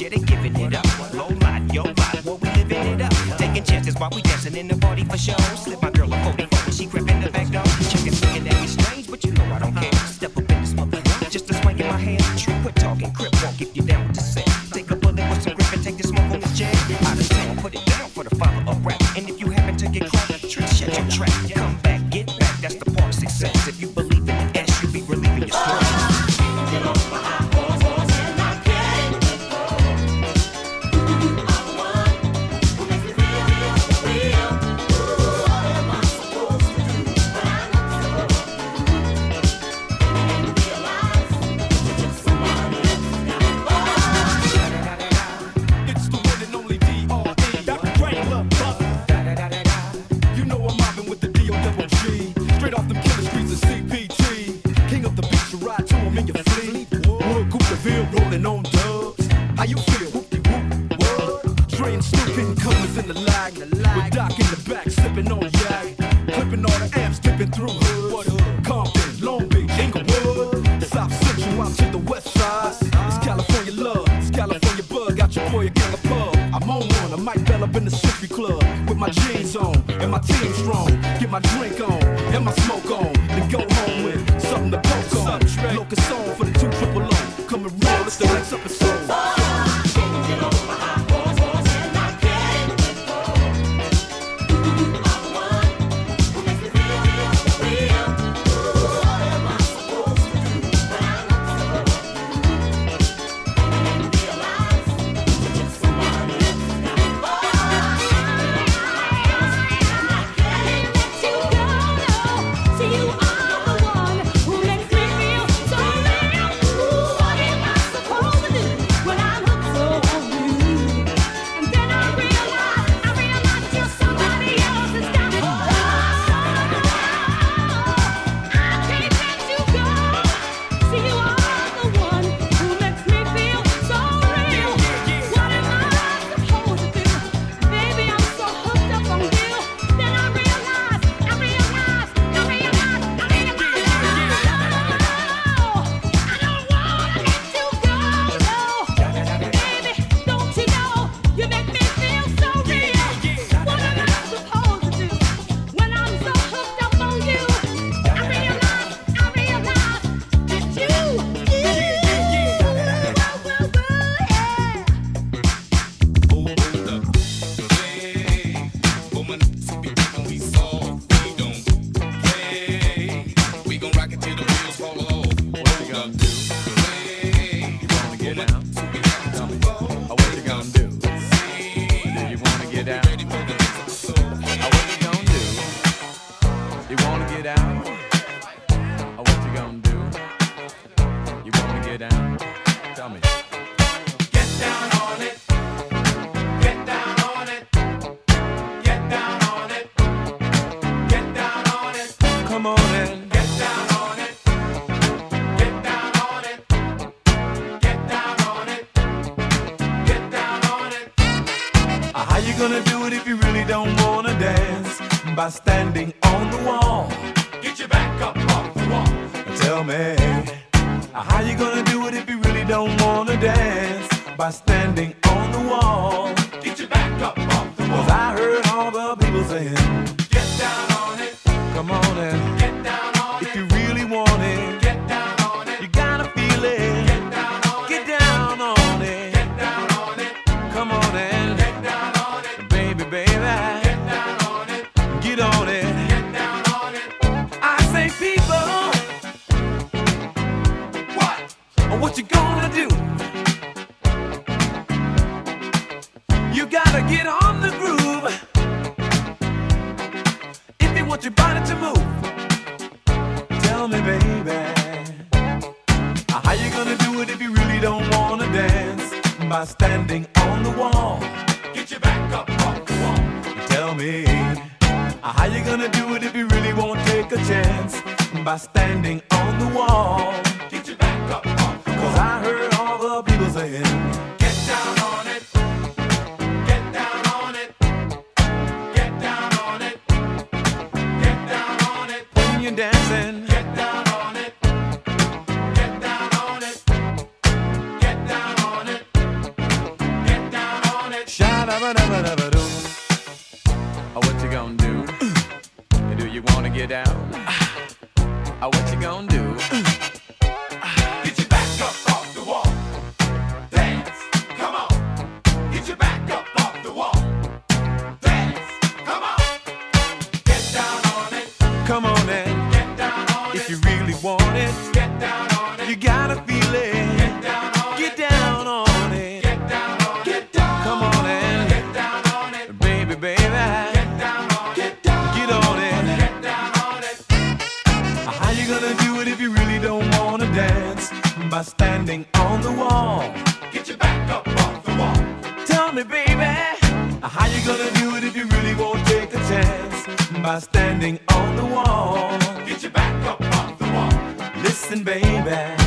shit and giving it up. Low lot, yo, rock, what we living it up. Taking chances while we dancing in the party for sure. Slip my With Doc in the back, sipping on Jack, Clipping all the amps, dipping through hoods. Compton, Long Beach, Inglewood. South Central out to the west side. It's California love, it's California bug. Got your boy a gang of pub. I'm on one, I might bell up in the century club. With my jeans on, and my team strong. Get my drink on, and my smoke on. Then go home with something to poke on. Locus on for the two triple O. Coming real, it's the lights up and want your body to move. Tell me, baby, how you gonna do it if you really don't wanna dance? By standing on the wall, get your back up off the wall. Tell me, how you gonna do it if you really won't take a chance? By standing on the wall. get down? Uh, ah, what you gonna do? Get your back up off the wall. Dance, come on. Get your back up off the wall. Dance, come on. Get down on it. Come on and get down on if it. If you really want it, get down on it. You gotta feel it. Get down are standing on the wall. Get your back up off the wall. Tell me, baby, how you gonna do it if you really won't take a chance? By standing on the wall. Get your back up off the wall. Listen, baby.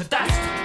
The dust.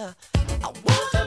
I want.